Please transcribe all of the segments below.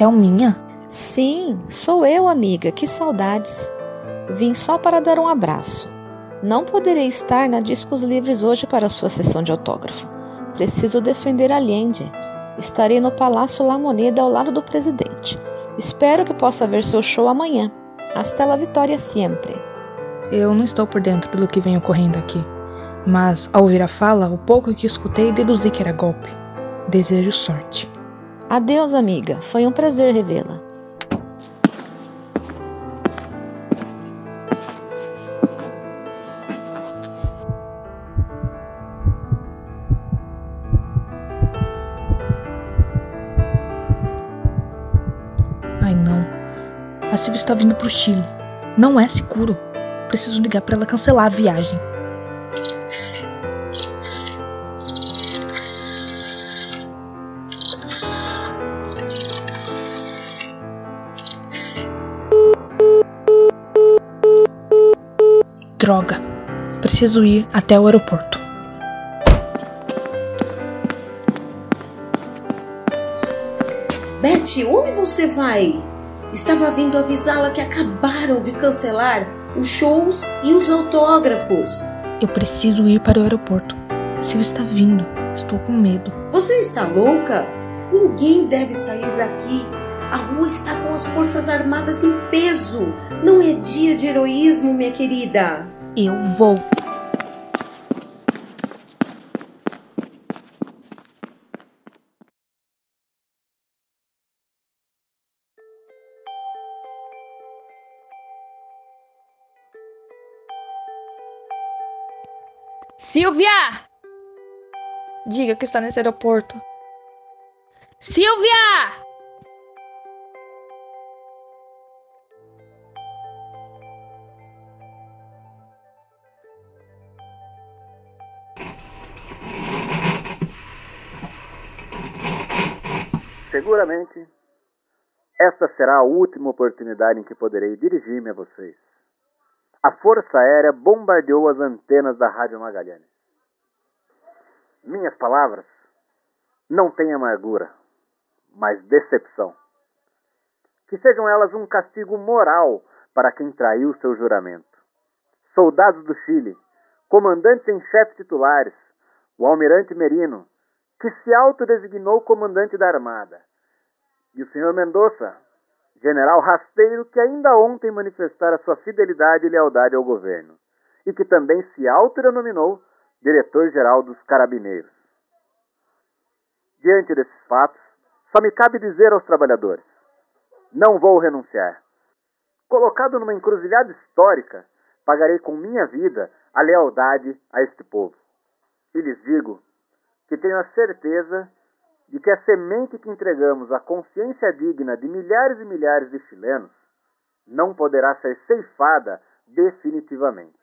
Thelminha? Sim, sou eu, amiga. Que saudades. Vim só para dar um abraço. Não poderei estar na Discos Livres hoje para a sua sessão de autógrafo. Preciso defender Allende. Estarei no Palácio La Moneda ao lado do presidente. Espero que possa ver seu show amanhã. Hasta la vitória sempre. Eu não estou por dentro do que vem ocorrendo aqui, mas ao ouvir a fala, o pouco que escutei deduzi que era golpe. Desejo sorte. Adeus, amiga. Foi um prazer revê-la. Ai não. A Silvia está vindo pro Chile. Não é seguro. Preciso ligar para ela cancelar a viagem. Droga. Preciso ir até o aeroporto. Betty, onde você vai? Estava vindo avisá-la que acabaram de cancelar os shows e os autógrafos. Eu preciso ir para o aeroporto. Silvia está vindo. Estou com medo. Você está louca? Ninguém deve sair daqui. A rua está com as Forças Armadas em peso. Não é dia de heroísmo, minha querida. Eu vou. Silvia! Diga que está nesse aeroporto. Silvia! Seguramente, esta será a última oportunidade em que poderei dirigir-me a vocês. A Força Aérea bombardeou as antenas da Rádio Magalhães. Minhas palavras não têm amargura, mas decepção. Que sejam elas um castigo moral para quem traiu seu juramento. Soldados do Chile, comandantes em chefe titulares, o almirante Merino, que se autodesignou comandante da Armada, e o senhor Mendonça, general rasteiro que ainda ontem manifestara sua fidelidade e lealdade ao governo, e que também se autodenominou diretor-geral dos Carabineiros. Diante desses fatos, só me cabe dizer aos trabalhadores: não vou renunciar. Colocado numa encruzilhada histórica, pagarei com minha vida a lealdade a este povo. E lhes digo que tenho a certeza de que a semente que entregamos à consciência digna de milhares e milhares de chilenos não poderá ser ceifada definitivamente.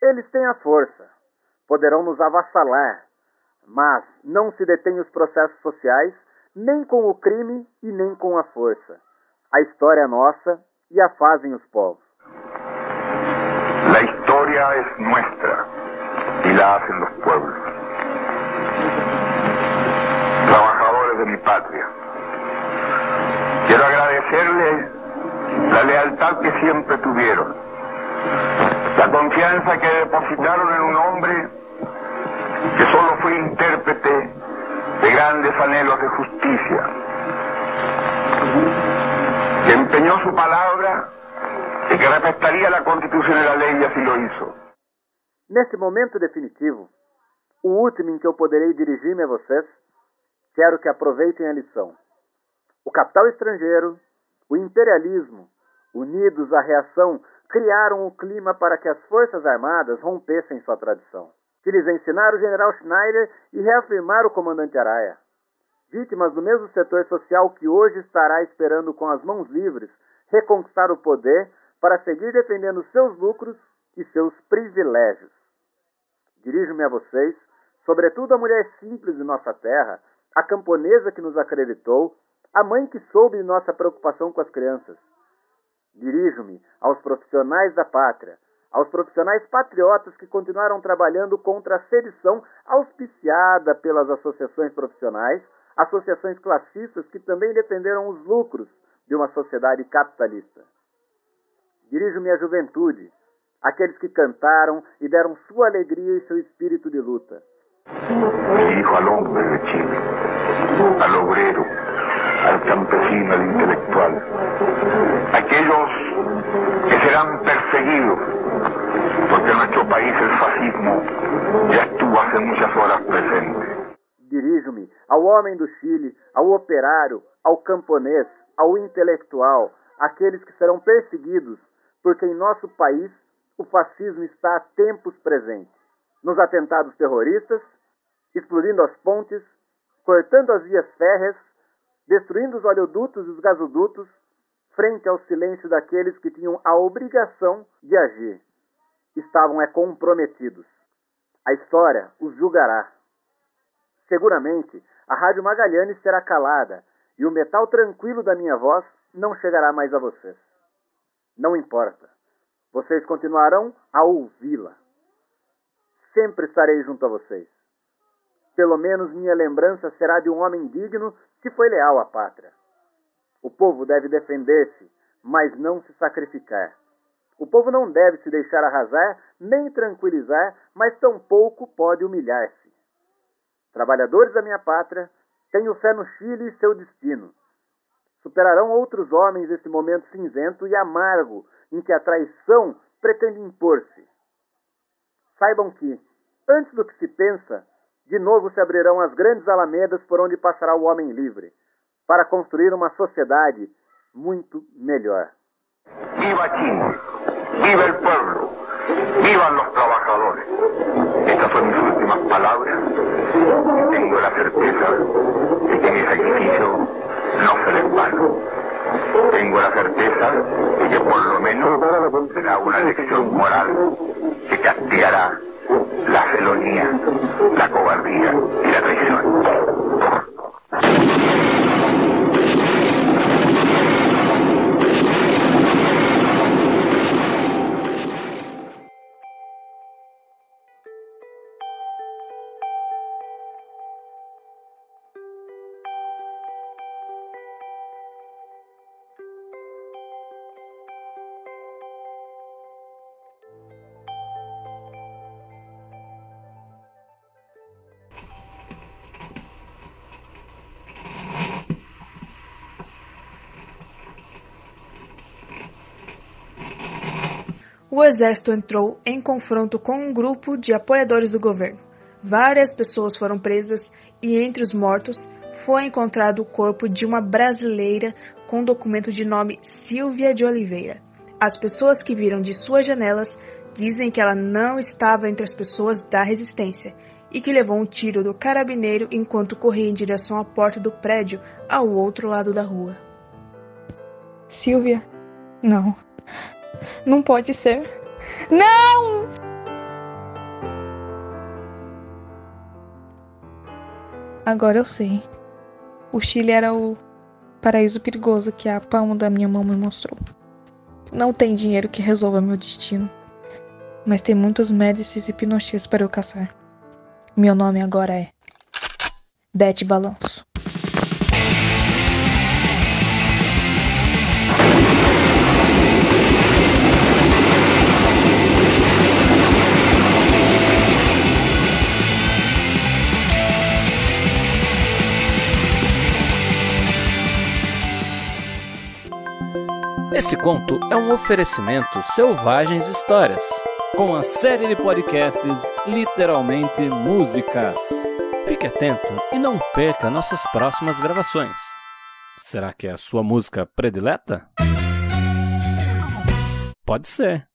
Eles têm a força, poderão nos avassalar, mas não se detêm os processos sociais nem com o crime e nem com a força. A história é nossa e a fazem os povos. La historia es nuestra y la hacen los pueblos. Patria. Quiero agradecerles la lealtad que siempre tuvieron, la confianza que depositaron en un hombre que solo fue intérprete de grandes anhelos de justicia, que empeñó su palabra y que respetaría la constitución y la ley y así lo hizo. Nesse momento definitivo, o último em que eu poderei dirigir-me a vocês, quero que aproveitem a lição. O capital estrangeiro, o imperialismo, unidos à reação, criaram o clima para que as Forças Armadas rompessem sua tradição. Que lhes ensinaram o general Schneider e reafirmaram o comandante Araia. Vítimas do mesmo setor social que hoje estará esperando com as mãos livres reconquistar o poder para seguir defendendo seus lucros e seus privilégios. Dirijo-me a vocês, sobretudo a mulher simples de nossa terra, a camponesa que nos acreditou, a mãe que soube de nossa preocupação com as crianças. Dirijo-me aos profissionais da pátria, aos profissionais patriotas que continuaram trabalhando contra a sedição auspiciada pelas associações profissionais, associações classistas que também defenderam os lucros de uma sociedade capitalista. Dirijo-me à juventude, aqueles que cantaram e deram sua alegria e seu espírito de luta. Al hombre de Chile, al obrero, al campesino, al intelectual, aquellos que serán perseguidos, porque en nuestro país el fascismo ya estuvo hace muchas horas presente. Dirijo-me ao homem do Chile, ao operário, ao camponês, ao intelectual, aqueles que serão perseguidos, porque em nosso país o fascismo está há tempos presente. Nos atentados terroristas, explodindo as pontes, cortando as vias férreas, destruindo os oleodutos e os gasodutos, frente ao silêncio daqueles que tinham a obrigação de agir. Estavam é comprometidos. A história os julgará. Seguramente, a Rádio Magalhães será calada e o metal tranquilo da minha voz não chegará mais a vocês. Não importa. Vocês continuarão a ouvi-la. Sempre estarei junto a vocês. Pelo menos minha lembrança será de um homem digno que foi leal à pátria. O povo deve defender-se, mas não se sacrificar. O povo não deve se deixar arrasar, nem tranquilizar, mas tampouco pode humilhar-se. Trabalhadores da minha pátria, tenho fé no Chile e seu destino. Superarão outros homens esse momento cinzento e amargo em que a traição pretende impor-se. Saibam que, antes do que se pensa, de novo se abrirão as grandes alamedas por onde passará o homem livre, para construir uma sociedade muito melhor. Viva Chile, viva el pueblo, vivan los trabajadores. Estas son mis últimas palabras. Tengo la certeza de que mi sacrificio no será en vano. Tengo la certeza de que por lo menos será una lección moral que castigará felonía, la cobardía y la traición. O exército entrou em confronto com um grupo de apoiadores do governo. Várias pessoas foram presas e entre os mortos foi encontrado o corpo de uma brasileira com documento de nome Silvia de Oliveira. As pessoas que viram de suas janelas dizem que ela não estava entre as pessoas da resistência e que levou um tiro do carabineiro enquanto corria em direção à porta do prédio ao outro lado da rua. Silvia? Não. Não pode ser. Não! Agora eu sei. O Chile era o paraíso perigoso que a palma da minha mão me mostrou. Não tem dinheiro que resolva meu destino, mas tem muitos médicis e pinochets para eu caçar. Meu nome agora é Bete Balanço. Conto é um oferecimento Selvagens Histórias, com a série de podcasts Literalmente Músicas. Fique atento e não perca nossas próximas gravações. Será que é a sua música predileta? Pode ser.